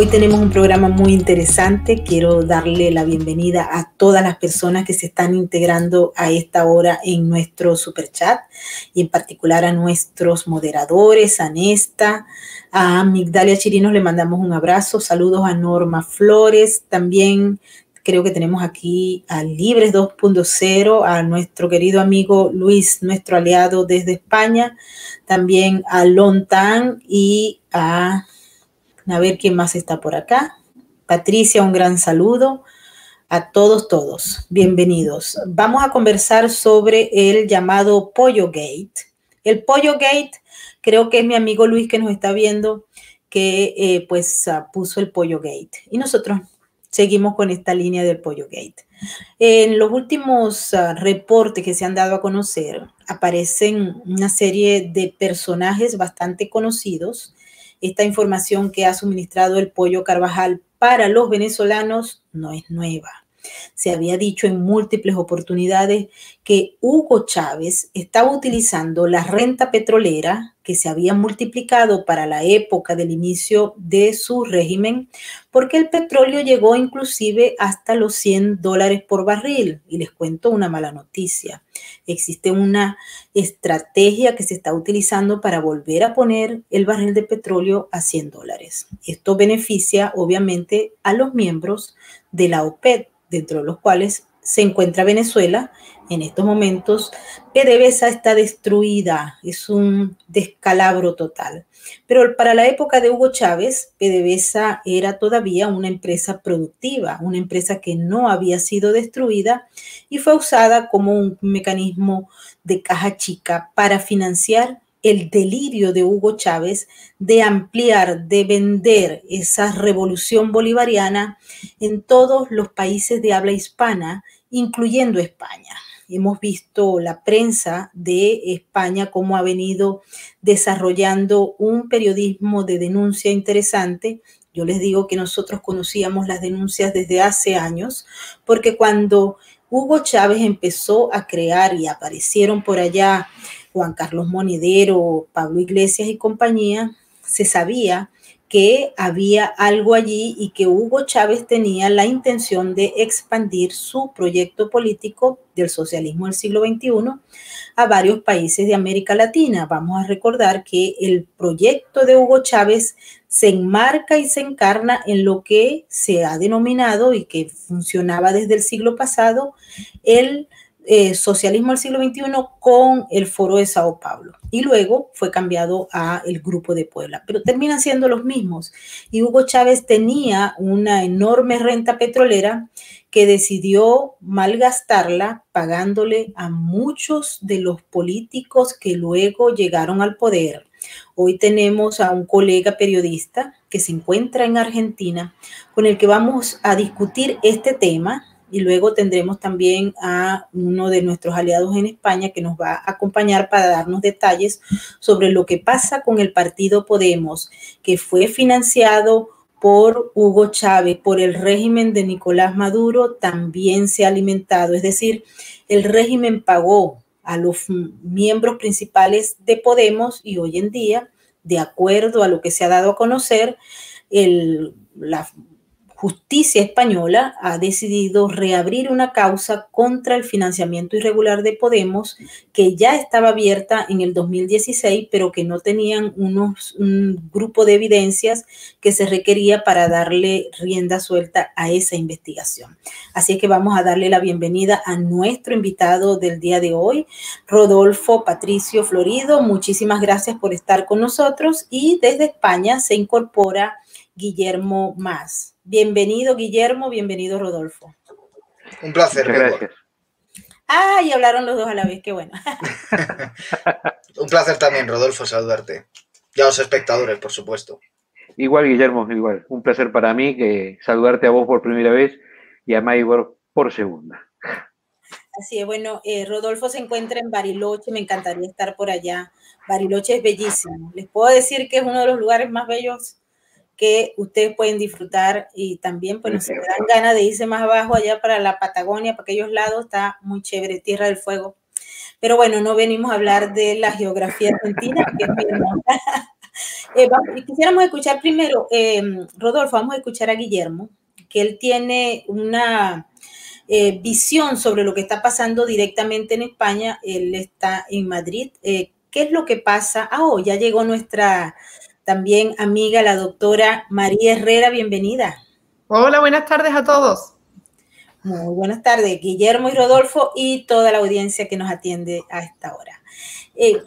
Hoy tenemos un programa muy interesante. Quiero darle la bienvenida a todas las personas que se están integrando a esta hora en nuestro super chat y en particular a nuestros moderadores, a Nesta, a Migdalia Chirinos le mandamos un abrazo. Saludos a Norma Flores. También creo que tenemos aquí a Libres 2.0, a nuestro querido amigo Luis, nuestro aliado desde España. También a Lontan y a a ver quién más está por acá. Patricia, un gran saludo. A todos, todos, bienvenidos. Vamos a conversar sobre el llamado Pollo Gate. El Pollo Gate, creo que es mi amigo Luis que nos está viendo, que eh, pues ah, puso el Pollo Gate. Y nosotros seguimos con esta línea del Pollo Gate. En los últimos ah, reportes que se han dado a conocer, aparecen una serie de personajes bastante conocidos esta información que ha suministrado el pollo Carvajal para los venezolanos no es nueva. Se había dicho en múltiples oportunidades que Hugo Chávez estaba utilizando la renta petrolera que se había multiplicado para la época del inicio de su régimen, porque el petróleo llegó inclusive hasta los 100 dólares por barril. Y les cuento una mala noticia. Existe una estrategia que se está utilizando para volver a poner el barril de petróleo a 100 dólares. Esto beneficia obviamente a los miembros de la OPEP, dentro de los cuales se encuentra Venezuela en estos momentos. PDVSA está destruida, es un descalabro total. Pero para la época de Hugo Chávez, PDVSA era todavía una empresa productiva, una empresa que no había sido destruida y fue usada como un mecanismo de caja chica para financiar el delirio de Hugo Chávez de ampliar, de vender esa revolución bolivariana en todos los países de habla hispana, incluyendo España. Hemos visto la prensa de España cómo ha venido desarrollando un periodismo de denuncia interesante. Yo les digo que nosotros conocíamos las denuncias desde hace años, porque cuando Hugo Chávez empezó a crear y aparecieron por allá Juan Carlos Monedero, Pablo Iglesias y compañía, se sabía que había algo allí y que Hugo Chávez tenía la intención de expandir su proyecto político del socialismo del siglo XXI a varios países de América Latina. Vamos a recordar que el proyecto de Hugo Chávez se enmarca y se encarna en lo que se ha denominado y que funcionaba desde el siglo pasado el eh, socialismo del siglo XXI con el foro de Sao Paulo. Y luego fue cambiado a el grupo de Puebla, pero terminan siendo los mismos. Y Hugo Chávez tenía una enorme renta petrolera que decidió malgastarla pagándole a muchos de los políticos que luego llegaron al poder. Hoy tenemos a un colega periodista que se encuentra en Argentina con el que vamos a discutir este tema y luego tendremos también a uno de nuestros aliados en España que nos va a acompañar para darnos detalles sobre lo que pasa con el partido Podemos, que fue financiado por Hugo Chávez, por el régimen de Nicolás Maduro, también se ha alimentado. Es decir, el régimen pagó a los miembros principales de Podemos y hoy en día, de acuerdo a lo que se ha dado a conocer, el, la justicia española ha decidido reabrir una causa contra el financiamiento irregular de Podemos que ya estaba abierta en el 2016, pero que no tenían unos, un grupo de evidencias que se requería para darle rienda suelta a esa investigación. Así que vamos a darle la bienvenida a nuestro invitado del día de hoy, Rodolfo Patricio Florido. Muchísimas gracias por estar con nosotros y desde España se incorpora Guillermo Más. Bienvenido, Guillermo, bienvenido, Rodolfo. Un placer. gracias. Ah, y hablaron los dos a la vez, qué bueno. Un placer también, Rodolfo, saludarte. Y a los espectadores, por supuesto. Igual, Guillermo, igual. Un placer para mí que saludarte a vos por primera vez y a Maybor por segunda. Así es, bueno, eh, Rodolfo se encuentra en Bariloche, me encantaría estar por allá. Bariloche es bellísimo. Les puedo decir que es uno de los lugares más bellos que ustedes pueden disfrutar y también pues se dan ganas de irse más abajo allá para la Patagonia, para aquellos lados, está muy chévere, Tierra del Fuego. Pero bueno, no venimos a hablar de la geografía argentina, que es Eh, quisiéramos escuchar primero, eh, Rodolfo, vamos a escuchar a Guillermo, que él tiene una eh, visión sobre lo que está pasando directamente en España. Él está en Madrid. ¿Qué es lo que pasa? Ah, oh, ya llegó nuestra también amiga, la doctora María Herrera. Bienvenida. Hola, buenas tardes a todos. Muy buenas tardes, Guillermo y Rodolfo y toda la audiencia que nos atiende a esta hora.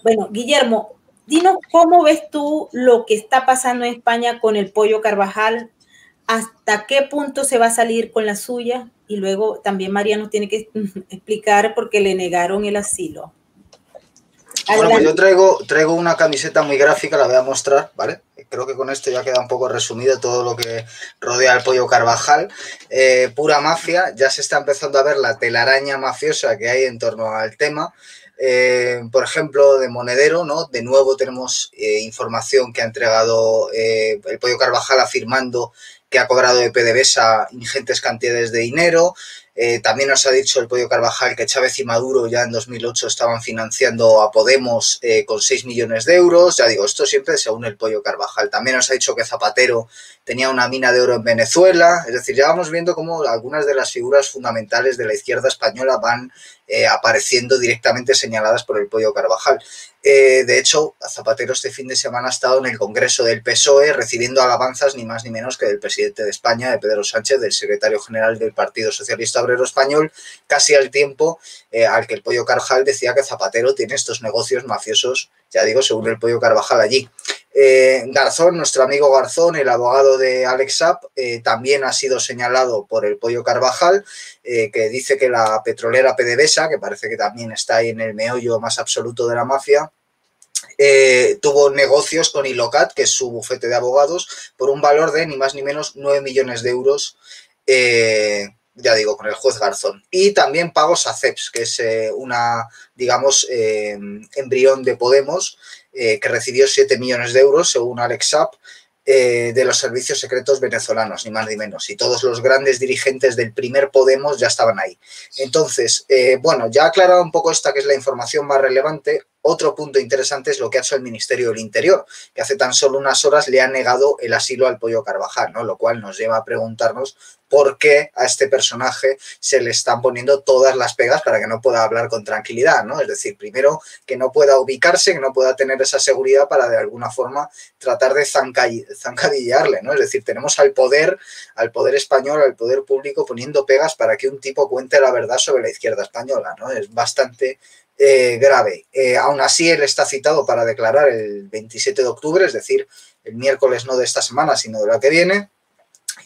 bueno, Guillermo, dinos cómo ves tú lo que está pasando en España con el pollo Carvajal, hasta qué punto se va a salir con la suya y luego también María nos tiene que explicar por qué le negaron el asilo. Bueno, pues yo traigo, traigo una camiseta muy gráfica, la voy a mostrar, ¿vale? Creo que con esto ya queda un poco resumido todo lo que rodea al pollo Carvajal. Eh, pura mafia, ya se está empezando a ver la telaraña mafiosa que hay en torno al tema. Eh, por ejemplo, de Monedero, ¿no? De nuevo tenemos eh, información que ha entregado el Pollo Carvajal afirmando que ha cobrado de PDVSA ingentes cantidades de dinero. También nos ha dicho el Pollo Carvajal que Chávez y Maduro ya en 2008 estaban financiando a Podemos con 6 millones de euros. Ya digo, esto siempre según el Pollo Carvajal. También nos ha dicho que Zapatero tenía una mina de oro en Venezuela. Es decir, ya vamos viendo cómo algunas de las figuras fundamentales de la izquierda española van eh, apareciendo directamente señaladas por el Pollo Carvajal. Eh, de hecho, Zapatero este fin de semana ha estado en el Congreso del PSOE recibiendo alabanzas ni más ni menos que del presidente de España, de Pedro Sánchez, del secretario general del Partido Socialista Obrero Español, casi al tiempo eh, al que el Pollo Carvajal decía que Zapatero tiene estos negocios mafiosos, ya digo, según el Pollo Carvajal allí. Eh, Garzón, nuestro amigo Garzón, el abogado de Alex Sapp, eh, también ha sido señalado por el Pollo Carvajal, eh, que dice que la petrolera PDVSA, que parece que también está ahí en el meollo más absoluto de la mafia, tuvo negocios con Ilocat, que es su bufete de abogados, por un valor de ni más ni menos 9 millones de euros ya digo, con el juez Garzón. Y también pagos a CEPS, que es una, digamos, embrión de Podemos, eh, que recibió 7 millones de euros, según Alex Sapp, eh, de los servicios secretos venezolanos, ni más ni menos. Y todos los grandes dirigentes del primer Podemos ya estaban ahí. Entonces, eh, bueno, ya aclarado un poco esta que es la información más relevante, otro punto interesante es lo que ha hecho el Ministerio del Interior, que hace tan solo unas horas le ha negado el asilo al pollo Carvajal, ¿no? Lo cual nos lleva a preguntarnos por qué a este personaje se le están poniendo todas las pegas para que no pueda hablar con tranquilidad, ¿no? Es decir, primero que no pueda ubicarse, que no pueda tener esa seguridad para de alguna forma tratar de zancadillarle, ¿no? Es decir, tenemos al poder, al poder español, al poder público poniendo pegas para que un tipo cuente la verdad sobre la izquierda española, ¿no? Es bastante eh, grave. Eh, aún así, él está citado para declarar el 27 de octubre, es decir, el miércoles no de esta semana, sino de la que viene.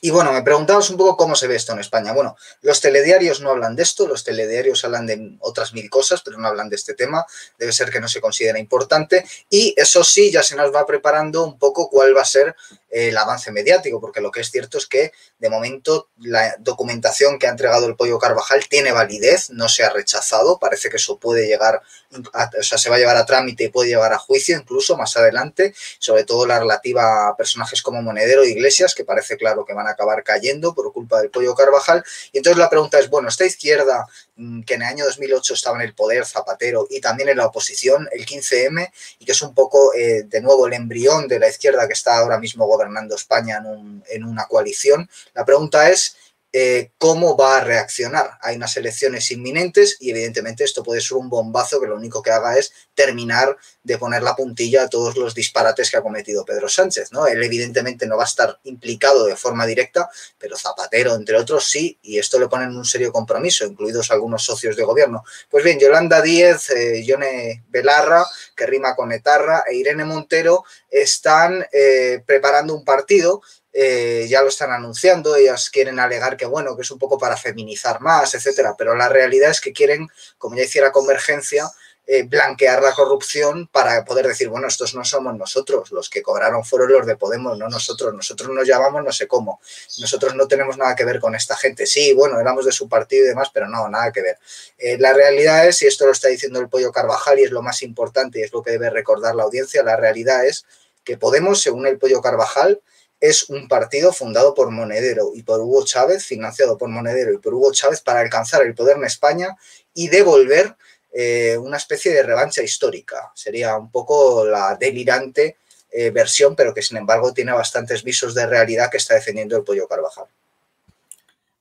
Y bueno, me preguntabas un poco cómo se ve esto en España. Bueno, los telediarios no hablan de esto, los telediarios hablan de otras mil cosas, pero no hablan de este tema. Debe ser que no se considera importante. Y eso sí, ya se nos va preparando un poco cuál va a ser el avance mediático, porque lo que es cierto es que de momento la documentación que ha entregado el Pollo Carvajal tiene validez, no se ha rechazado, parece que eso puede llegar, o sea, se va a llevar a trámite y puede llevar a juicio incluso más adelante, sobre todo la relativa a personajes como Monedero e Iglesias, que parece claro que van a acabar cayendo por culpa del Pollo Carvajal. Y entonces la pregunta es, bueno, esta izquierda mm, que en el año 2008 estaba en el poder, Zapatero, y también en la oposición, el 15M, y que es un poco, eh, de nuevo, el embrión de la izquierda que está ahora mismo gobernando gobernando España en, una coalición. La pregunta es, eh, cómo va a reaccionar. Hay unas elecciones inminentes y evidentemente esto puede ser un bombazo que lo único que haga es terminar de poner la puntilla a todos los disparates que ha cometido Pedro Sánchez. Él evidentemente no va a estar implicado de forma directa, pero Zapatero, entre otros, sí, y esto le pone en un serio compromiso, incluidos algunos socios de gobierno. Pues bien, Yolanda Díez, eh, Yone Belarra, que rima con Etarra, e Irene Montero están eh, preparando un partido eh, ya lo están anunciando, ellas quieren alegar que bueno, que es un poco para feminizar más, etcétera, pero la realidad es que quieren, como ya hiciera Convergencia, eh, blanquear la corrupción para poder decir, bueno, estos no somos nosotros, los que cobraron fueron los de Podemos, no nosotros, nosotros nos llamamos no sé cómo, nosotros no tenemos nada que ver con esta gente, sí, bueno, éramos de su partido y demás, pero no, nada que ver. Eh, la realidad es, y esto lo está diciendo el Pollo Carvajal y es lo más importante y es lo que debe recordar la audiencia, la realidad es que Podemos, según el Pollo Carvajal, es un partido fundado por Monedero y por Hugo Chávez, financiado por Monedero y por Hugo Chávez para alcanzar el poder en España y devolver eh, una especie de revancha histórica. Sería un poco la delirante eh, versión, pero que sin embargo tiene bastantes visos de realidad que está defendiendo el pollo Carvajal.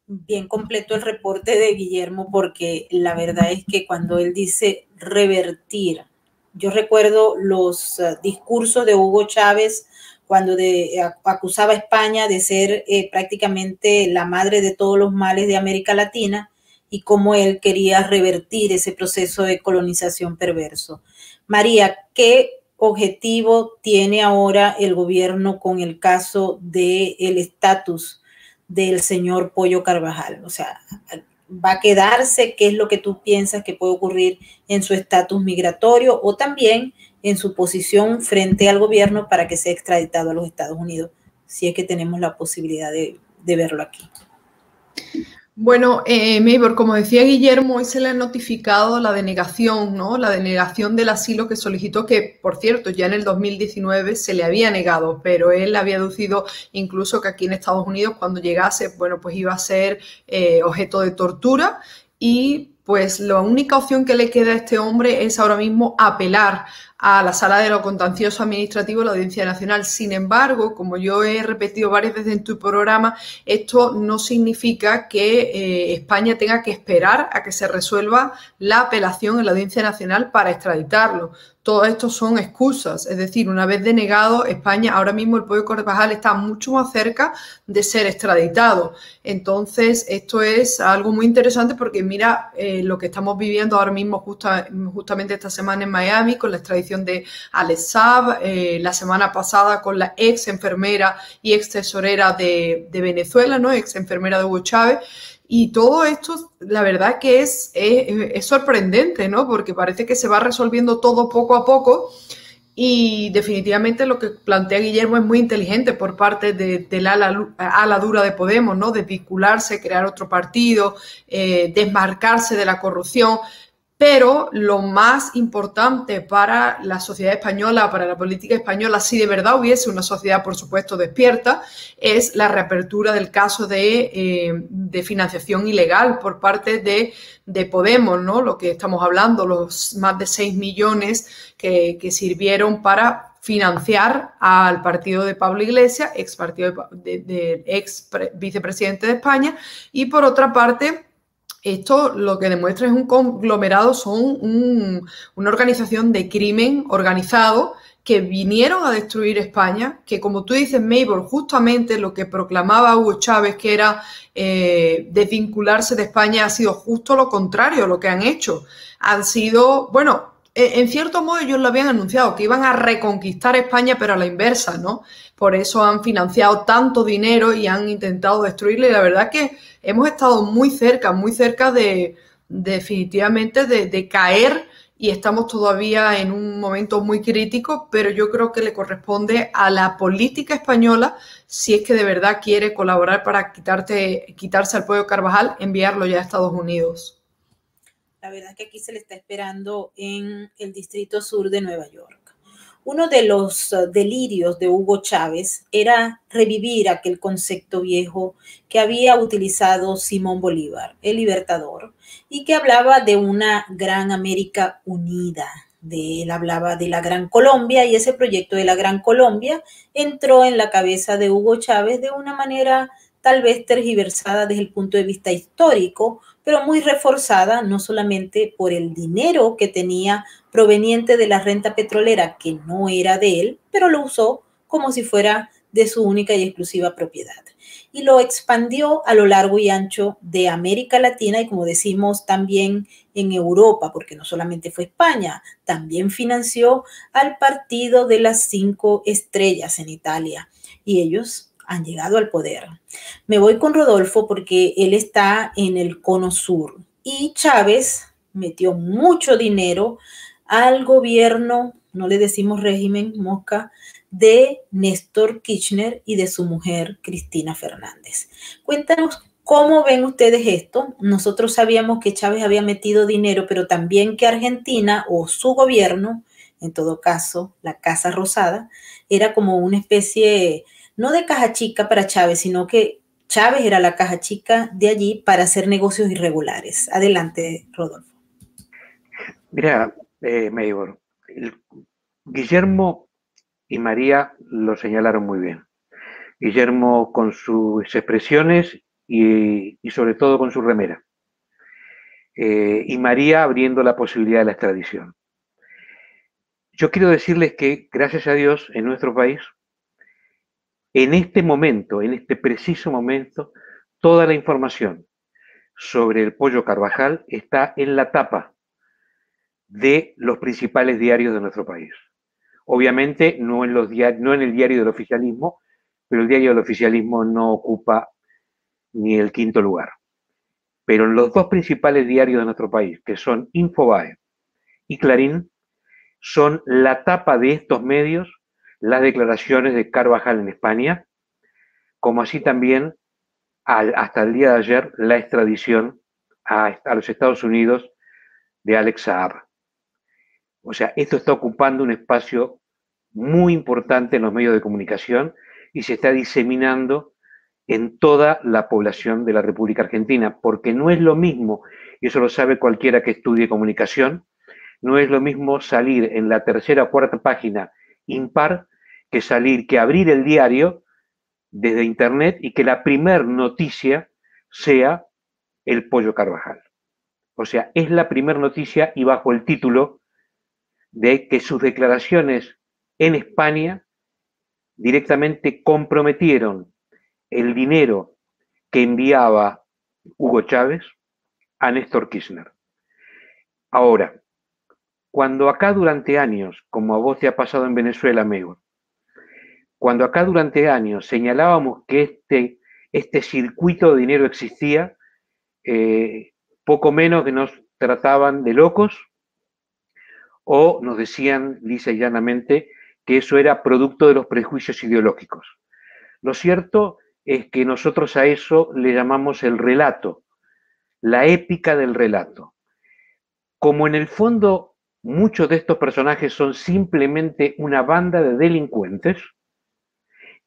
Bien completo el reporte de Guillermo porque la verdad es que cuando él dice revertir, yo recuerdo los uh, discursos de Hugo Chávez cuando de, acusaba a España de ser eh, prácticamente la madre de todos los males de América Latina y cómo él quería revertir ese proceso de colonización perverso. María, ¿qué objetivo tiene ahora el gobierno con el caso del el estatus del señor Pollo Carvajal? O sea, ¿va a quedarse? ¿Qué es lo que tú piensas que puede ocurrir en su estatus migratorio o también en su posición frente al gobierno para que sea extraditado a los Estados Unidos, si es que tenemos la posibilidad de, verlo aquí? Bueno, eh, Maybor, como decía Guillermo, hoy se le ha notificado la denegación, ¿no? La denegación del asilo que solicitó, que por cierto ya en el 2019 se le había negado, pero él había aducido incluso que aquí en Estados Unidos cuando llegase, bueno, pues iba a ser eh, objeto de tortura y pues la única opción que le queda a este hombre es ahora mismo apelar a la sala de lo contencioso administrativo de la Audiencia Nacional. Sin embargo, como yo he repetido varias veces en tu programa, esto no significa que eh, España tenga que esperar a que se resuelva la apelación en la Audiencia Nacional para extraditarlo todo esto son excusas. Es decir, una vez denegado, España, ahora mismo el pueblo Carvajal está mucho más cerca de ser extraditado. Entonces, esto es algo muy interesante porque mira eh, lo que estamos viviendo ahora mismo justamente esta semana en Miami con la extradición de Alex Saab, eh, la semana pasada con la ex enfermera y ex tesorera de, Venezuela, ¿no? ex enfermera de Hugo Chávez. Y todo esto, la verdad que es, es, sorprendente, ¿no? Porque parece que se va resolviendo todo poco a poco. Y definitivamente lo que plantea Guillermo es muy inteligente por parte de, la ala, dura de Podemos, ¿no? Desvincularse, crear otro partido, eh, desmarcarse de la corrupción. Pero lo más importante para la sociedad española, para la política española, si de verdad hubiese una sociedad, por supuesto, despierta, es la reapertura del caso de, eh, financiación ilegal por parte de, Podemos, ¿no? Lo que estamos hablando, los más de 6 millones que, sirvieron para financiar al partido de Pablo Iglesias, ex partido de, ex vicepresidente de España, y por otra parte, esto lo que demuestra es un conglomerado, son una organización de crimen organizado que vinieron a destruir España, que como tú dices, Mabel, justamente lo que proclamaba Hugo Chávez, que era eh, desvincularse de España, ha sido justo lo contrario, lo que han hecho. Han sido, bueno, en cierto modo ellos lo habían anunciado, que iban a reconquistar España, pero a la inversa, ¿no? Por eso han financiado tanto dinero y han intentado destruirle. Y la verdad que hemos estado muy cerca, muy cerca de, definitivamente de, caer y estamos todavía en un momento muy crítico, pero yo creo que le corresponde a la política española, si es que de verdad quiere colaborar para quitarte, quitarse al pueblo Carvajal, enviarlo ya a Estados Unidos. La verdad es que aquí se le está esperando en el Distrito Sur de Nueva York. Uno de los uh, delirios de Hugo Chávez era revivir aquel concepto viejo que había utilizado Simón Bolívar, el libertador, y que hablaba de una gran América unida. De él hablaba de la Gran Colombia y ese proyecto de la Gran Colombia entró en la cabeza de Hugo Chávez de una manera tal vez tergiversada desde el punto de vista histórico, pero muy reforzada no solamente por el dinero que tenía proveniente de la renta petrolera, que no era de él, pero lo usó como si fuera de su única y exclusiva propiedad. Y lo expandió a lo largo y ancho de América Latina y como decimos también en Europa, porque no solamente fue España, también financió al partido de las cinco estrellas en Italia. Y ellos han llegado al poder. Me voy con Rodolfo porque él está en el cono sur y Chávez metió mucho dinero al gobierno, no le decimos régimen, mosca, de Néstor Kirchner y de su mujer Cristina Fernández. Cuéntanos cómo ven ustedes esto. Nosotros sabíamos que Chávez había metido dinero, pero también que Argentina o su gobierno, en todo caso la Casa Rosada, era como una especie no de caja chica para Chávez, sino que Chávez era la caja chica de allí para hacer negocios irregulares. Adelante, Rodolfo. Mira, eh, Guillermo y María lo señalaron muy bien. Guillermo con sus expresiones y, sobre todo con su remera. Eh, y María abriendo la posibilidad de la extradición. Yo quiero decirles que, gracias a Dios, en nuestro país, en este momento, en este preciso momento, toda la información sobre el pollo Carvajal está en la tapa de los principales diarios de nuestro país. Obviamente no en, el diario del oficialismo, pero el diario del oficialismo no ocupa ni el quinto lugar. Pero en los dos principales diarios de nuestro país, que son Infobae y Clarín, son la tapa de estos medios las declaraciones de Carvajal en España, como así también hasta el día de ayer la extradición a, los Estados Unidos de Alex Saab. O sea, esto está ocupando un espacio muy importante en los medios de comunicación y se está diseminando en toda la población de la República Argentina, porque no es lo mismo, y eso lo sabe cualquiera que estudie comunicación, no es lo mismo salir en la tercera o cuarta página impar que salir, que abrir el diario desde internet y que la primer noticia sea el pollo Carvajal. O sea, es la primer noticia y bajo el título de que sus declaraciones en España directamente comprometieron el dinero que enviaba Hugo Chávez a Néstor Kirchner. Ahora, cuando acá durante años, como a vos te ha pasado en Venezuela, amigo, cuando acá durante años señalábamos que este, este circuito de dinero existía, eh, poco menos que nos trataban de locos o nos decían lisa y llanamente que eso era producto de los prejuicios ideológicos. Lo cierto es que nosotros a eso le llamamos el relato, la épica del relato. Como en el fondo muchos de estos personajes son simplemente una banda de delincuentes,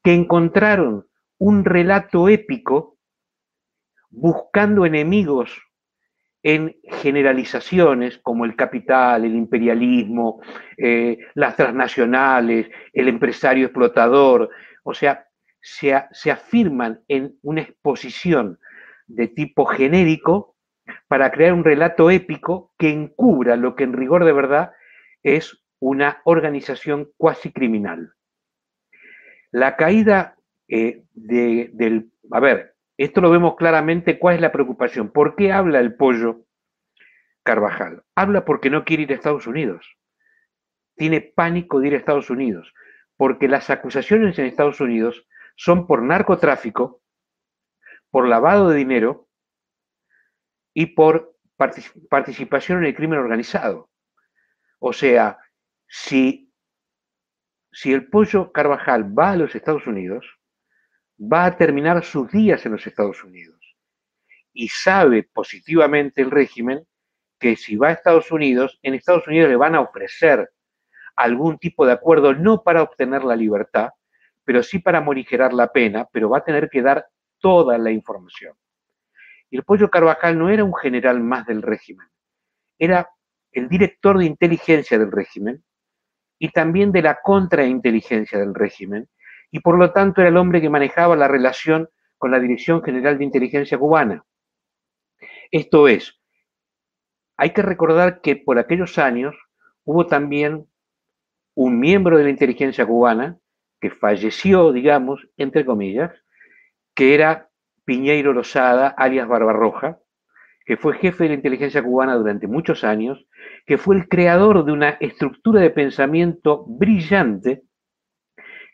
que encontraron un relato épico buscando enemigos en generalizaciones como el capital, el imperialismo, eh, las transnacionales, el empresario explotador, o sea, se, se afirman en una exposición de tipo genérico para crear un relato épico que encubra lo que en rigor de verdad es una organización cuasi criminal. La caída eh, del... A ver, esto lo vemos claramente, ¿cuál es la preocupación? ¿Por qué habla el pollo Carvajal? Habla porque no quiere ir a Estados Unidos. Tiene pánico de ir a Estados Unidos, porque las acusaciones en Estados Unidos son por narcotráfico, por lavado de dinero y por participación en el crimen organizado. O sea, si si el pollo Carvajal va a los Estados Unidos, va a terminar sus días en los Estados Unidos. Y sabe positivamente el régimen que si va a Estados Unidos, en Estados Unidos le van a ofrecer algún tipo de acuerdo, no para obtener la libertad, pero sí para morigerar la pena, pero va a tener que dar toda la información. Y el pollo Carvajal no era un general más del régimen, era el director de inteligencia del régimen, y también de la contrainteligencia del régimen, y por lo tanto era el hombre que manejaba la relación con la Dirección General de Inteligencia cubana. Esto es, hay que recordar que por aquellos años hubo también un miembro de la inteligencia cubana que falleció, digamos, entre comillas, que era Piñeiro Rosada, alias Barbarroja, que fue jefe de la inteligencia cubana durante muchos años, que fue el creador de una estructura de pensamiento brillante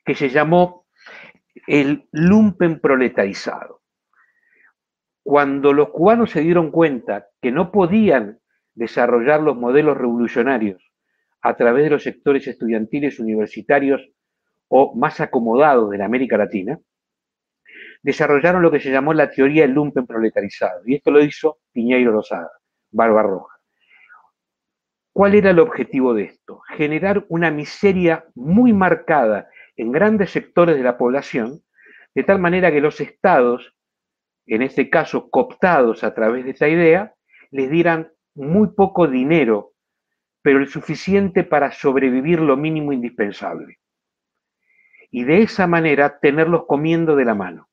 que se llamó el lumpen proletarizado. Cuando los cubanos se dieron cuenta que no podían desarrollar los modelos revolucionarios a través de los sectores estudiantiles universitarios o más acomodados de la América Latina, desarrollaron lo que se llamó la teoría del lumpen proletarizado. Y esto lo hizo Piñeiro Rosada, Barbarroja. ¿Cuál era el objetivo de esto? Generar una miseria muy marcada en grandes sectores de la población, de tal manera que los estados, en este caso cooptados a través de esta idea, les dieran muy poco dinero, pero el suficiente para sobrevivir lo mínimo indispensable. y de esa manera tenerlos comiendo de la mano.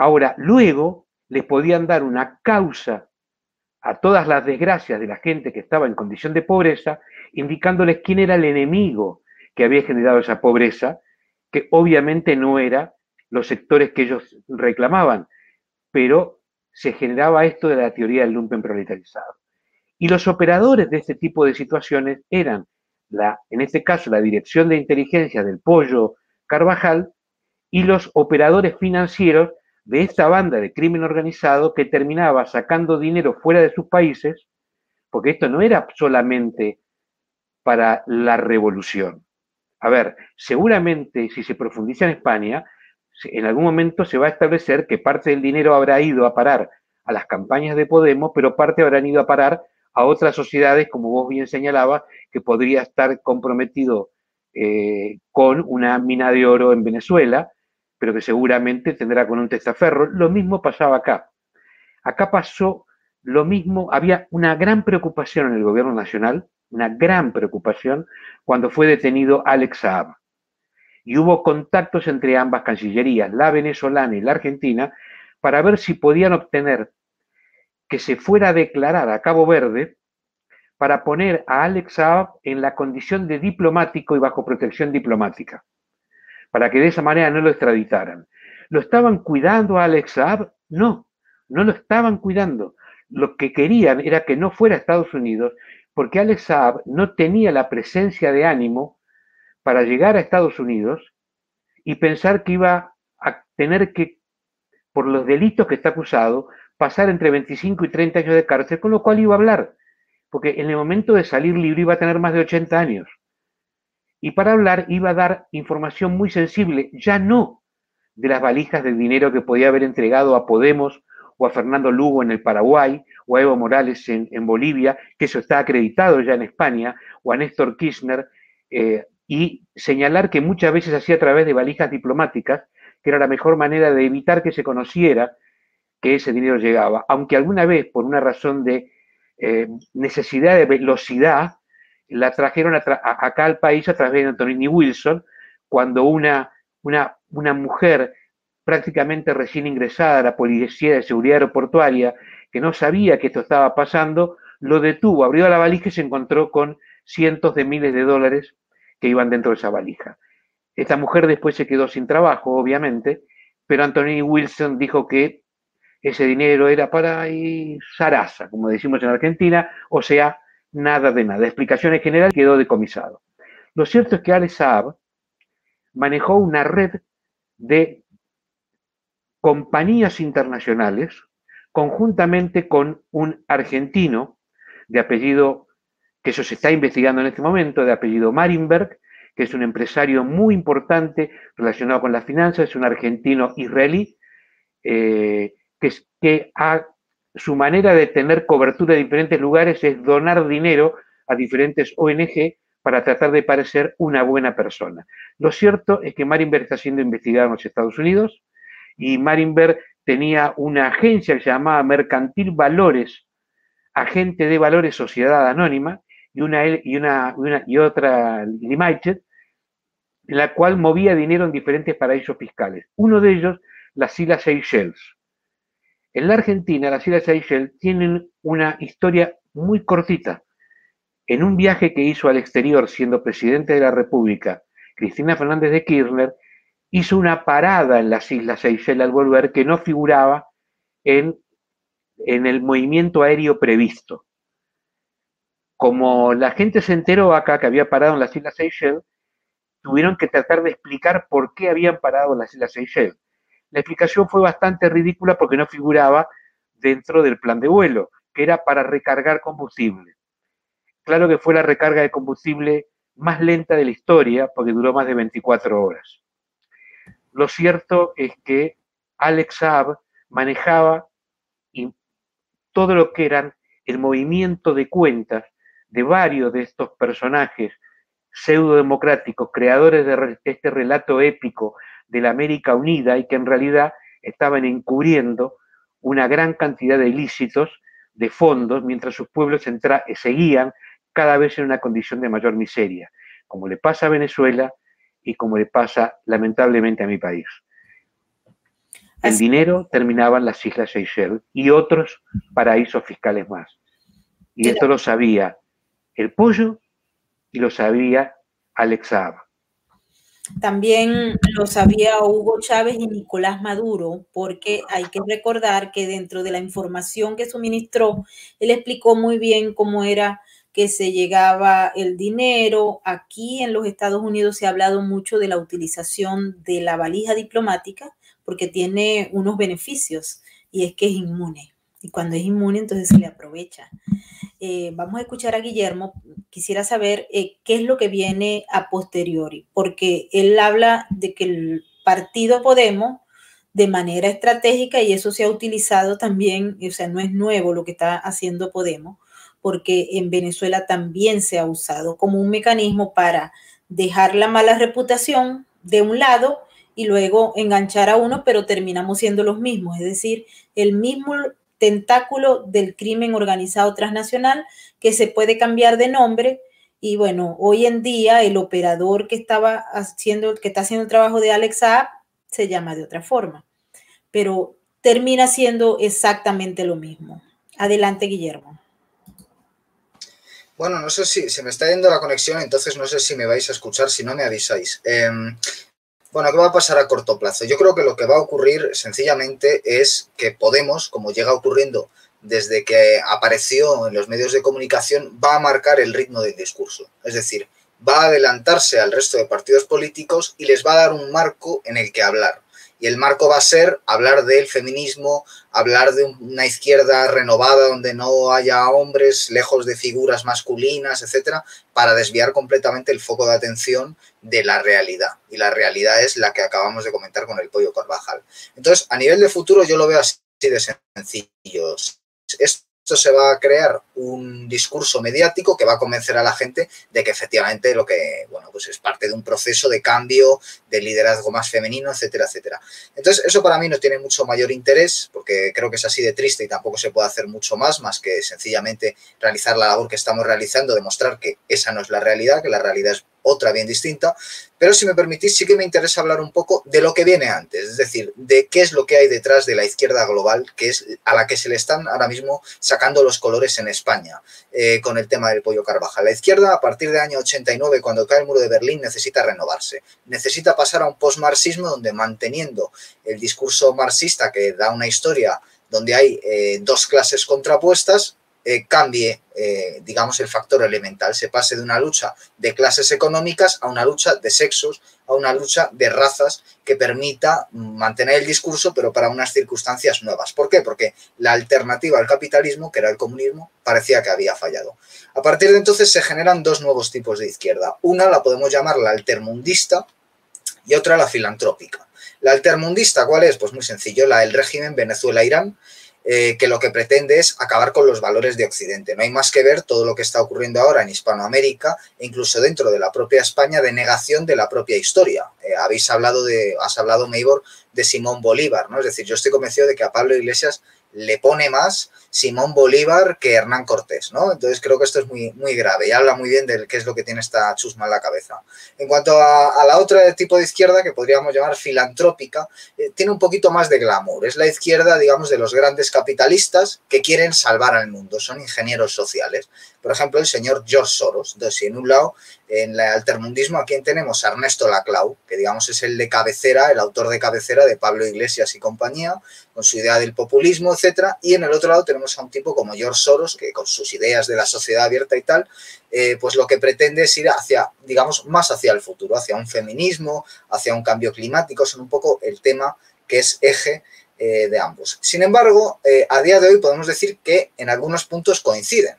Ahora, luego les podían dar una causa a todas las desgracias de la gente que estaba en condición de pobreza, indicándoles quién era el enemigo que había generado esa pobreza, que obviamente no era los sectores que ellos reclamaban, pero se generaba esto de la teoría del lumpen proletarizado. Y los operadores de este tipo de situaciones eran, en este caso, la Dirección de Inteligencia del Pollo Carvajal y los operadores financieros de esta banda de crimen organizado que terminaba sacando dinero fuera de sus países, porque esto no era solamente para la revolución. A ver, seguramente si se profundiza en España, en algún momento se va a establecer que parte del dinero habrá ido a parar a las campañas de Podemos, pero parte habrán ido a parar a otras sociedades, como vos bien señalabas, que podría estar comprometido eh, con una mina de oro en Venezuela, pero que seguramente tendrá con un testaferro. Lo mismo pasaba acá. Acá pasó lo mismo, había una gran preocupación en el gobierno nacional, una gran preocupación, cuando fue detenido Alex Saab. Y hubo contactos entre ambas cancillerías, la venezolana y la argentina, para ver si podían obtener que se fuera a declarar a Cabo Verde para poner a Alex Saab en la condición de diplomático y bajo protección diplomática para que de esa manera no lo extraditaran. ¿Lo estaban cuidando a Alex Saab? No, no lo estaban cuidando. Lo que querían era que no fuera a Estados Unidos porque Alex Saab no tenía la presencia de ánimo para llegar a Estados Unidos y pensar que iba a tener que, por los delitos que está acusado, pasar entre 25 y 30 años de cárcel, con lo cual iba a hablar, porque en el momento de salir libre iba a tener más de 80 años y para hablar iba a dar información muy sensible, ya no de las valijas de dinero que podía haber entregado a Podemos o a Fernando Lugo en el Paraguay o a Evo Morales en, Bolivia, que eso está acreditado ya en España, o a Néstor Kirchner, eh, y señalar que muchas veces hacía a través de valijas diplomáticas, que era la mejor manera de evitar que se conociera que ese dinero llegaba, aunque alguna vez por una razón de eh, necesidad de velocidad, la trajeron acá al país a través de Antonini Wilson, cuando una, una, una mujer prácticamente recién ingresada a la Policía de Seguridad Aeroportuaria, que no sabía que esto estaba pasando, lo detuvo, abrió la valija y se encontró con cientos de miles de dólares que iban dentro de esa valija. Esta mujer después se quedó sin trabajo, obviamente, pero Antonini Wilson dijo que ese dinero era para Sarasa, como decimos en Argentina, o sea, nada de nada. Explicación en general quedó decomisado. Lo cierto es que Alex Saab manejó una red de compañías internacionales conjuntamente con un argentino de apellido, que eso se está investigando en este momento, de apellido Marinberg, que es un empresario muy importante relacionado con las finanzas, es un argentino israelí, eh, que, que ha su manera de tener cobertura en diferentes lugares es donar dinero a diferentes ONG para tratar de parecer una buena persona. Lo cierto es que Marinberg está siendo investigado en los Estados Unidos y Marinberg tenía una agencia que se llamaba Mercantil Valores, agente de valores sociedad anónima, y una, y otra Limited, la cual movía dinero en diferentes paraísos fiscales. Uno de ellos, las Islas Seychelles. En la Argentina, las Islas Seychelles tienen una historia muy cortita. En un viaje que hizo al exterior siendo presidente de la República, Cristina Fernández de Kirchner hizo una parada en las Islas Seychelles al volver que no figuraba en, el movimiento aéreo previsto. Como la gente se enteró acá que había parado en las Islas Seychelles, tuvieron que tratar de explicar por qué habían parado en las Islas Seychelles. La explicación fue bastante ridícula porque no figuraba dentro del plan de vuelo, que era para recargar combustible. Claro que fue la recarga de combustible más lenta de la historia porque duró más de 24 horas. Lo cierto es que Alex Saab manejaba todo lo que eran el movimiento de cuentas de varios de estos personajes pseudo-democráticos, creadores de este relato épico de la América Unida y que en realidad estaban encubriendo una gran cantidad de ilícitos de fondos mientras sus pueblos seguían cada vez en una condición de mayor miseria. Como le pasa a Venezuela, y como le pasa lamentablemente a mi país. El dinero terminaba en las Islas Seychelles y otros paraísos fiscales más. Y esto lo sabía el pollo y lo sabía Alex Saab. También lo sabía Hugo Chávez y Nicolás Maduro, porque hay que recordar que dentro de la información que suministró, él explicó muy bien cómo era que se llegaba el dinero. Aquí en los Estados Unidos se ha hablado mucho de la utilización de la valija diplomática porque tiene unos beneficios y es que es inmune. Y cuando es inmune, entonces se le aprovecha. Eh, vamos a escuchar a Guillermo. Quisiera saber eh, qué es lo que viene a posteriori, porque él habla de que el partido Podemos, de manera estratégica, y eso se ha utilizado también, o sea, no es nuevo lo que está haciendo Podemos, porque en Venezuela también se ha usado como un mecanismo para dejar la mala reputación de un lado y luego enganchar a uno, pero terminamos siendo los mismos, es decir, el mismo tentáculo del crimen organizado transnacional que se puede cambiar de nombre y bueno, hoy en día el operador que estaba haciendo, que está haciendo el trabajo de Alex Saab se llama de otra forma, pero termina siendo exactamente lo mismo. Adelante, Guillermo. Bueno, no sé si se me está yendo la conexión, entonces no sé si me vais a escuchar, si no me avisáis. Em, bueno, ¿qué va a pasar a corto plazo? Yo creo que lo que va a ocurrir sencillamente es que Podemos, como llega ocurriendo desde que apareció en los medios de comunicación, va a marcar el ritmo del discurso. Es decir, va a adelantarse al resto de partidos políticos y les va a dar un marco en el que hablar y el marco va a ser hablar del feminismo, hablar de una izquierda renovada donde no haya hombres, lejos de figuras masculinas, etcétera, para desviar completamente el foco de atención de la realidad. Y la realidad es la que acabamos de comentar con el pollo Carvajal. Entonces, a nivel de futuro, yo lo veo así de sencillo. Es se va a crear un discurso mediático que va a convencer a la gente de que efectivamente lo que, bueno, pues es parte de un proceso de cambio, de liderazgo más femenino, etcétera, etcétera. Entonces, eso para mí no tiene mucho mayor interés, porque creo que es así de triste y tampoco se puede hacer mucho más, más que sencillamente realizar la labor que estamos realizando, demostrar que esa no es la realidad, que la realidad es otra bien distinta, pero si me permitís, sí que me interesa hablar un poco de lo que viene antes, es decir, de qué es lo que hay detrás de la izquierda global, que es a la que se le están ahora mismo sacando los colores en España eh, con el tema del pollo Carvajal. La izquierda, a partir del año 89, cuando cae el muro de Berlín, necesita renovarse, necesita pasar a un postmarxismo donde manteniendo el discurso marxista que da una historia donde hay eh, dos clases contrapuestas, eh, cambie, eh, digamos, el factor elemental, se pase de una lucha de clases económicas a una lucha de sexos, a una lucha de razas que permita mantener el discurso, pero para unas circunstancias nuevas. ¿Por qué? Porque la alternativa al capitalismo, que era el comunismo, parecía que había fallado. A partir de entonces se generan dos nuevos tipos de izquierda. Una la podemos llamar la altermundista y otra la filantrópica. La altermundista, ¿cuál es? Pues muy sencillo, la del régimen Venezuela-Irán, eh, que lo que pretende es acabar con los valores de Occidente. No hay más que ver todo lo que está ocurriendo ahora en Hispanoamérica e incluso dentro de la propia España de negación de la propia historia. Eh, habéis hablado de, has hablado, Meibor, de Simón Bolívar, ¿no? Es decir, yo estoy convencido de que a Pablo Iglesias le pone más Simón Bolívar que Hernán Cortés, ¿no? Entonces creo que esto es muy, muy grave y habla muy bien de qué es lo que tiene esta chusma en la cabeza. En cuanto a, la otra tipo de izquierda, que podríamos llamar filantrópica, eh, tiene un poquito más de glamour. Es la izquierda, digamos, de los grandes capitalistas que quieren salvar al mundo, son ingenieros sociales. Por ejemplo, el señor George Soros. Entonces, si en un lado, en el altermundismo, ¿a quién tenemos? A Ernesto Laclau, que digamos es el de cabecera, el autor de cabecera de Pablo Iglesias y compañía, con su idea del populismo, etcétera. Y en el otro lado tenemos a un tipo como George Soros, que con sus ideas de la sociedad abierta y tal, eh, pues lo que pretende es ir hacia, digamos, más hacia el futuro, hacia un feminismo, hacia un cambio climático, son un poco el tema que es eje eh, de ambos. Sin embargo, eh, a día de hoy podemos decir que en algunos puntos coinciden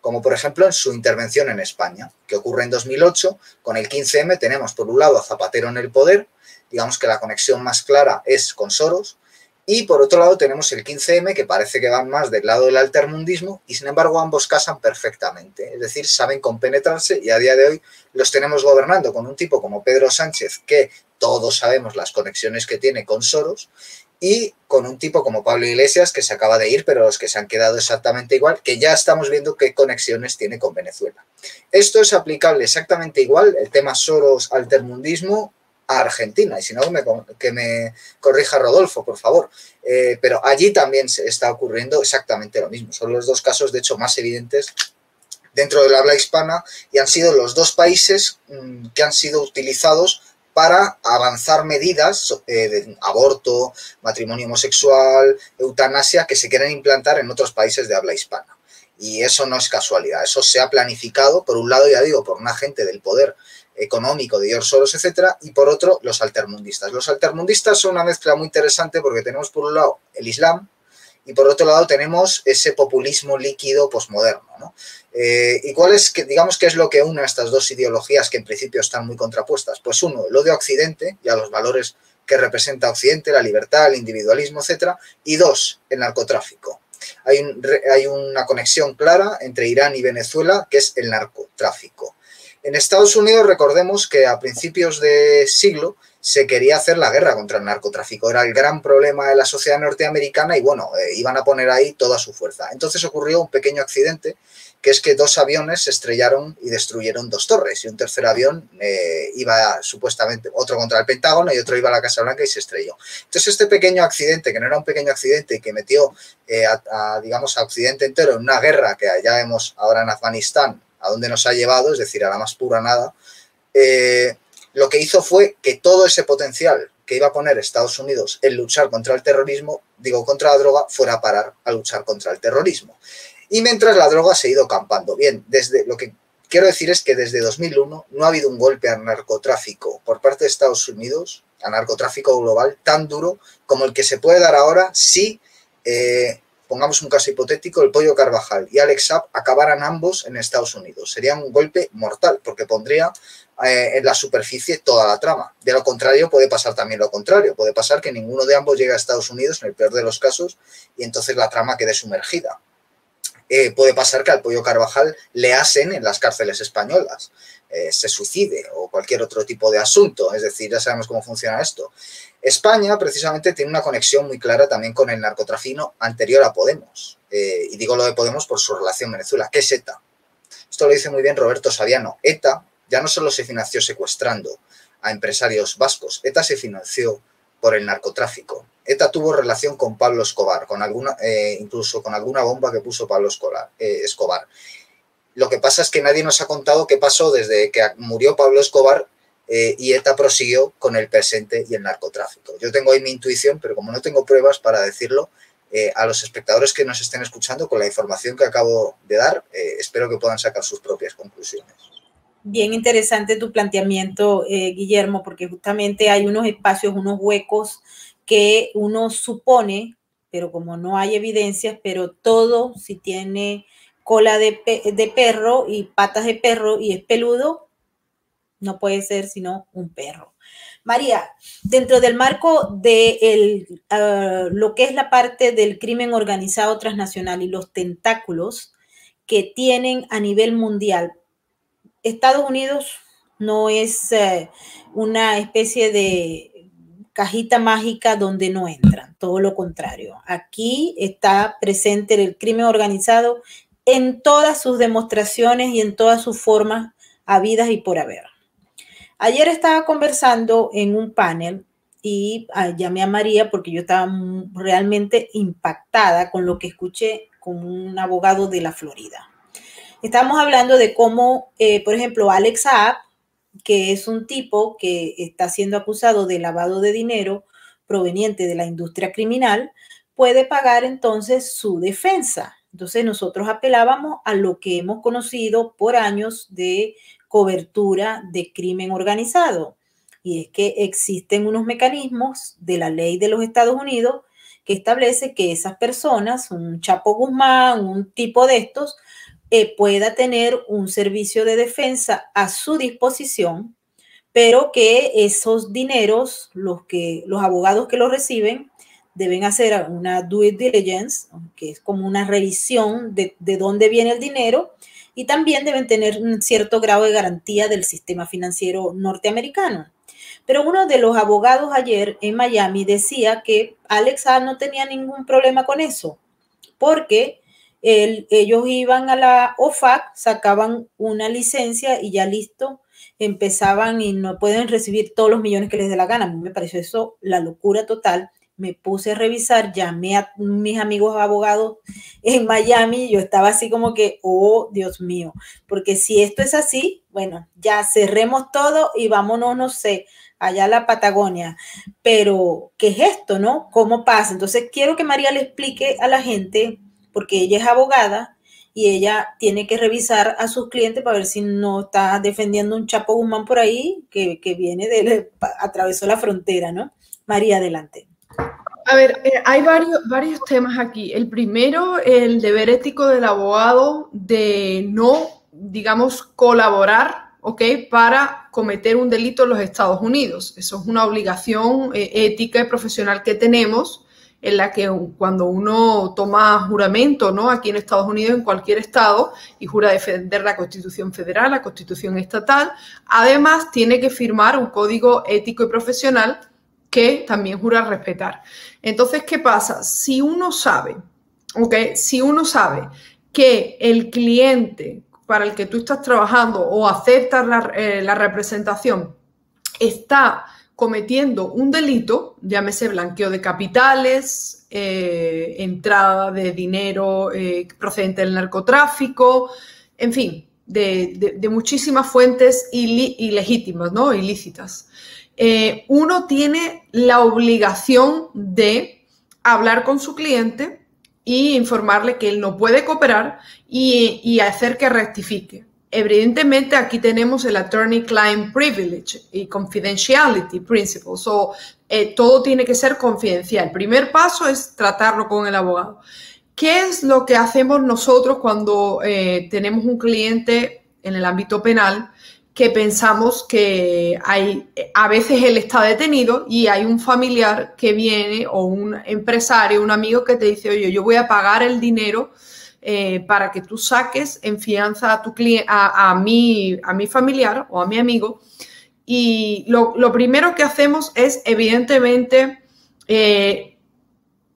como por ejemplo en su intervención en España, que ocurre en 2008. Con el 15M tenemos por un lado a Zapatero en el poder, digamos que la conexión más clara es con Soros, y por otro lado tenemos el 15M, que parece que van más del lado del altermundismo, y sin embargo ambos casan perfectamente, es decir, saben compenetrarse y a día de hoy los tenemos gobernando con un tipo como Pedro Sánchez, que todos sabemos las conexiones que tiene con Soros, y con un tipo como Pablo Iglesias, que se acaba de ir, pero los que se han quedado exactamente igual, que ya estamos viendo qué conexiones tiene con Venezuela. Esto es aplicable exactamente igual, el tema Soros altermundismo, a Argentina, y si no, que me corrija Rodolfo, por favor. Eh, pero allí también se está ocurriendo exactamente lo mismo. Son los dos casos, de hecho, más evidentes dentro del habla hispana y han sido los dos países mm, que han sido utilizados para avanzar medidas eh, de aborto, matrimonio homosexual, eutanasia, que se quieren implantar en otros países de habla hispana. Y eso no es casualidad, eso se ha planificado, por un lado, ya digo, por una gente del poder económico de George Soros, etcétera, y por otro, los altermundistas. Los altermundistas son una mezcla muy interesante porque tenemos por un lado el Islam y por otro lado tenemos ese populismo líquido posmoderno. ¿no? Eh, ¿Y cuál es, que, digamos, qué es lo que une a estas dos ideologías que en principio están muy contrapuestas? Pues uno, el odio a Occidente y a los valores que representa Occidente, la libertad, el individualismo, etcétera, y dos, el narcotráfico. Hay, hay una conexión clara entre Irán y Venezuela, que es el narcotráfico. En Estados Unidos, recordemos que a principios de siglo se quería hacer la guerra contra el narcotráfico. Era el gran problema de la sociedad norteamericana y bueno, eh, iban a poner ahí toda su fuerza. Entonces ocurrió un pequeño accidente, que es que dos aviones se estrellaron y destruyeron dos torres y un tercer avión eh, iba supuestamente, otro contra el Pentágono y otro iba a la Casa Blanca y se estrelló. Entonces este pequeño accidente, que no era un pequeño accidente y que metió, eh, a, digamos, a Occidente entero en una guerra que ya vemos ahora en Afganistán, a donde nos ha llevado, es decir, a la más pura nada, lo que hizo fue que todo ese potencial que iba a poner Estados Unidos en luchar contra el terrorismo, digo, contra la droga, fuera a parar a luchar contra el terrorismo. Y mientras la droga se ha ido campando. Bien, desde lo que quiero decir es que desde 2001 no ha habido un golpe al narcotráfico por parte de Estados Unidos, a narcotráfico global, tan duro como el que se puede dar ahora si, eh, pongamos un caso hipotético, el pollo Carvajal y Alex Saab acabaran ambos en Estados Unidos. Sería un golpe mortal porque pondría eh, en la superficie toda la trama. De lo contrario, puede pasar también lo contrario. Puede pasar que ninguno de ambos llegue a Estados Unidos, en el peor de los casos, y entonces la trama quede sumergida. Eh, puede pasar que al pollo Carvajal le asen en las cárceles españolas, eh, se suicide o cualquier otro tipo de asunto. Es decir, ya sabemos cómo funciona esto. España, precisamente, tiene una conexión muy clara también con el narcotrafino anterior a Podemos. y digo lo de Podemos por su relación Venezuela, que es ETA. Esto lo dice muy bien Roberto Saviano. ETA ya no solo se financió secuestrando a empresarios vascos, ETA se financió por el narcotráfico. ETA tuvo relación con Pablo Escobar, con alguna, eh, incluso con alguna bomba que puso Pablo eh, Escobar. Lo que pasa es que nadie nos ha contado qué pasó desde que murió Pablo Escobar eh, y ETA prosiguió con el presente y el narcotráfico. Yo tengo ahí mi intuición, pero como no tengo pruebas para decirlo, a los espectadores que nos estén escuchando con la información que acabo de dar, espero que puedan sacar sus propias conclusiones bien interesante tu planteamiento, eh, Guillermo, porque justamente hay unos espacios, unos huecos que uno supone, pero como no hay evidencias, pero todo, si tiene cola de, perro y patas de perro y es peludo, no puede ser sino un perro. María, dentro del marco de ah, lo que es la parte del crimen organizado transnacional y los tentáculos que tienen a nivel mundial Estados Unidos no es eh, una especie de cajita mágica donde no entran, todo lo contrario. Aquí está presente el crimen organizado en todas sus demostraciones y en todas sus formas habidas y por haber. Ayer estaba conversando en un panel y ah, llamé a María porque yo estaba realmente impactada con lo que escuché con un abogado de la Florida. Estamos hablando de cómo, eh, por ejemplo, Alex Saab, que es un tipo que está siendo acusado de lavado de dinero proveniente de la industria criminal, puede pagar entonces su defensa. Entonces nosotros apelábamos a lo que hemos conocido por años de cobertura de crimen organizado. Y es que existen unos mecanismos de la ley de los Estados Unidos que establece que esas personas, un Chapo Guzmán, un tipo de estos, eh, pueda tener un servicio de defensa a su disposición, pero que esos dineros, los, que, los abogados que los reciben, deben hacer una due diligence, que es como una revisión de, de dónde viene el dinero, y también deben tener un cierto grado de garantía del sistema financiero norteamericano. Pero uno de los abogados ayer en Miami decía que Alexa no tenía ningún problema con eso, porque ellos iban a la OFAC, sacaban una licencia y ya listo, empezaban y no pueden recibir todos los millones que les dé la gana. A mí me pareció eso la locura total. Me puse a revisar, llamé a mis amigos abogados en Miami yo estaba así como que, oh Dios mío, porque si esto es así, bueno, ya cerremos todo y vámonos, no sé, allá a la Patagonia. Pero, ¿qué es esto, no? ¿Cómo pasa? Entonces, quiero que María le explique a la gente porque ella es abogada y ella tiene que revisar a sus clientes para ver si no está defendiendo un Chapo Guzmán por ahí que, viene de, atravesó la frontera, ¿no? María, adelante. A ver, eh, hay varios, varios temas aquí. El primero, el deber ético del abogado de no, digamos, colaborar, ¿ok? Para cometer un delito en los Estados Unidos. Eso es una obligación eh, ética y profesional que tenemos en la que cuando uno toma juramento, ¿no? Aquí en Estados Unidos, en cualquier estado, y jura defender la Constitución federal, la Constitución estatal, además tiene que firmar un código ético y profesional que también jura respetar. Entonces, ¿qué pasa? Si uno sabe. Si uno sabe que el cliente para el que tú estás trabajando o aceptas la, eh, la representación está cometiendo un delito, llámese blanqueo de capitales, eh, entrada de dinero eh, procedente del narcotráfico, en fin, de, muchísimas fuentes ilegítimas, ¿no? ilícitas. Eh, uno tiene la obligación de hablar con su cliente y informarle que él no puede cooperar y hacer que rectifique. Evidentemente aquí tenemos el attorney-client privilege y confidentiality principles. So, eh, todo tiene que ser confidencial. El primer paso es tratarlo con el abogado. ¿Qué es lo que hacemos nosotros cuando eh, tenemos un cliente en el ámbito penal que pensamos que hay, a veces él está detenido y hay un familiar que viene o un empresario, un amigo que te dice, oye, yo voy a pagar el dinero eh, para que tú saques en fianza a, tu a, a, mi, a mi familiar o a mi amigo. Y lo, primero que hacemos es, evidentemente, eh,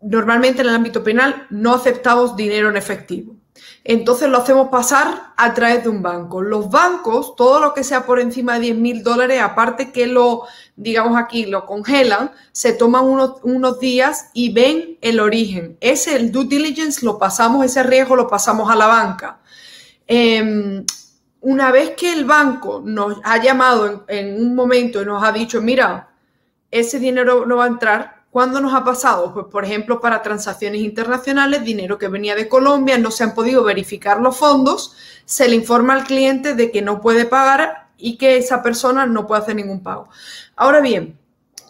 normalmente en el ámbito penal no aceptamos dinero en efectivo. Entonces lo hacemos pasar a través de un banco. Los bancos, todo lo que sea por encima de 10 mil dólares, aparte que lo, digamos aquí, lo congelan, se toman unos, unos días y ven el origen. Ese, el due diligence, lo pasamos, ese riesgo lo pasamos a la banca. Em, una vez que el banco nos ha llamado en, en un momento y nos ha dicho, mira, ese dinero no va a entrar, ¿Cuándo nos ha pasado? Pues, por ejemplo, para transacciones internacionales, dinero que venía de Colombia, no se han podido verificar los fondos, se le informa al cliente de que no puede pagar y que esa persona no puede hacer ningún pago. Ahora bien,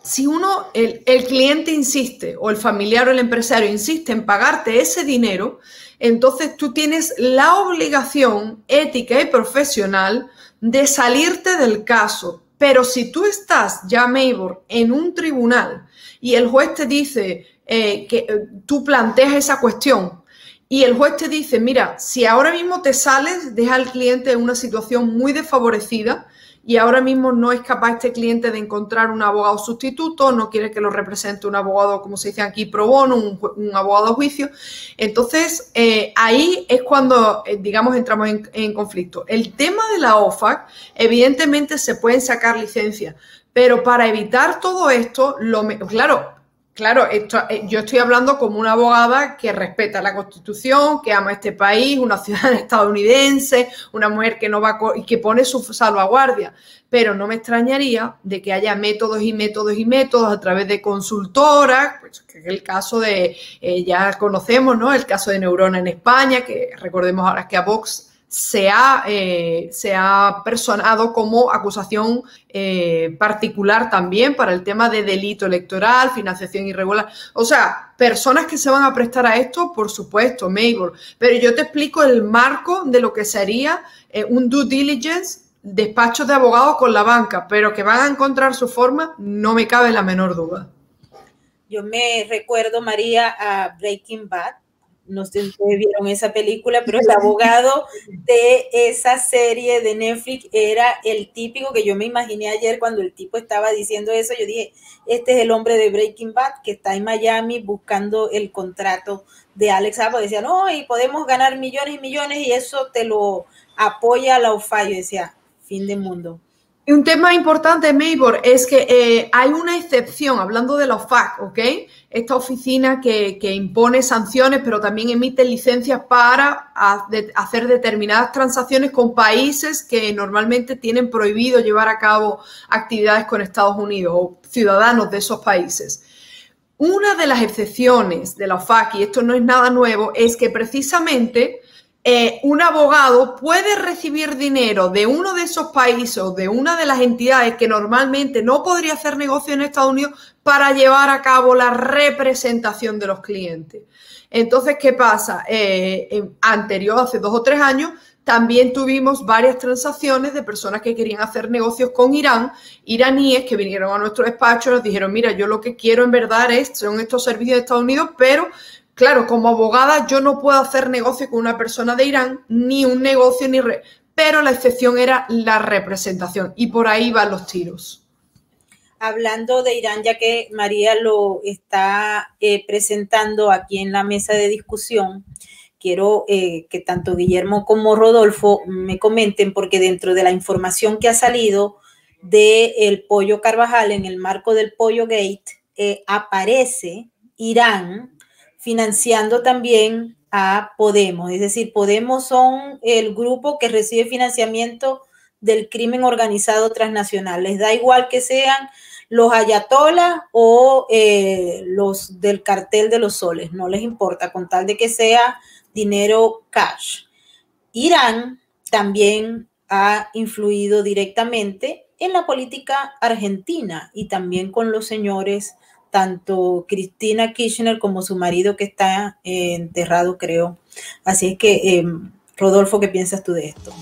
si uno, el, el cliente insiste o el familiar o el empresario insiste en pagarte ese dinero, entonces tú tienes la obligación ética y profesional de salirte del caso. Pero si tú estás ya, Mabel, en un tribunal, y el juez te dice eh, que eh, tú planteas esa cuestión y el juez te dice, mira, si ahora mismo te sales, deja al cliente en una situación muy desfavorecida y ahora mismo no es capaz este cliente de encontrar un abogado sustituto, no quiere que lo represente un abogado, como se dice aquí, pro bono, un, abogado a juicio. Entonces, eh, ahí es cuando, digamos, entramos en, en, conflicto. El tema de la OFAC, evidentemente se pueden sacar licencias, pero para evitar todo esto, lo claro, claro, esto, eh, yo estoy hablando como una abogada que respeta la Constitución, que ama este país, una ciudadana estadounidense, una mujer que no va y que pone su salvaguardia. Pero no me extrañaría de que haya métodos y métodos y métodos a través de consultoras, pues, que es el caso de, eh, ya conocemos, ¿no? El caso de Neurona en España, que recordemos ahora que a Vox se ha, eh, se ha personado como acusación eh, particular también para el tema de delito electoral, financiación irregular. O sea, personas que se van a prestar a esto, por supuesto, Mabel. Pero yo te explico el marco de lo que sería eh, un due diligence, despacho de abogados con la banca, pero que van a encontrar su forma, no me cabe la menor duda. Yo me recuerdo, María, a Breaking Bad no sé si ustedes vieron esa película, pero el abogado de esa serie de Netflix era el típico que yo me imaginé ayer cuando el tipo estaba diciendo eso. Yo dije, este es el hombre de Breaking Bad que está en Miami buscando el contrato de Alex Apo. Decía, no, y podemos ganar millones y millones y eso te lo apoya la UFA. Yo decía, fin de mundo. Un tema importante, Maybor, es que eh, hay una excepción, hablando de la OFAC, ¿ok? Esta oficina que, impone sanciones, pero también emite licencias para hacer determinadas transacciones con países que normalmente tienen prohibido llevar a cabo actividades con Estados Unidos o ciudadanos de esos países. Una de las excepciones de la OFAC, y esto no es nada nuevo, es que precisamente eh, un abogado puede recibir dinero de uno de esos países o de una de las entidades que normalmente no podría hacer negocio en Estados Unidos para llevar a cabo la representación de los clientes. Entonces, ¿qué pasa? Eh, anterior, hace dos o tres años, también tuvimos varias transacciones de personas que querían hacer negocios con Irán, iraníes que vinieron a nuestro despacho y nos dijeron, mira, yo lo que quiero en verdad es, son estos servicios de Estados Unidos, pero Claro, como abogada yo no puedo hacer negocio con una persona de Irán, ni un negocio, ni... Pero la excepción era la representación y por ahí van los tiros. Hablando de Irán, ya que María lo está eh, presentando aquí en la mesa de discusión, quiero eh, que tanto Guillermo como Rodolfo me comenten, porque dentro de la información que ha salido del el pollo Carvajal en el marco del pollo gate, eh, aparece Irán financiando también a Podemos. Es decir, Podemos son el grupo que recibe financiamiento del crimen organizado transnacional. Les da igual que sean los ayatolas o eh, los del cartel de los soles, no les importa, con tal de que sea dinero cash. Irán también ha influido directamente en la política argentina y también con los señores tanto Cristina Kirchner como su marido que está eh, enterrado, creo. Así es que, em, Rodolfo, ¿qué piensas tú de esto?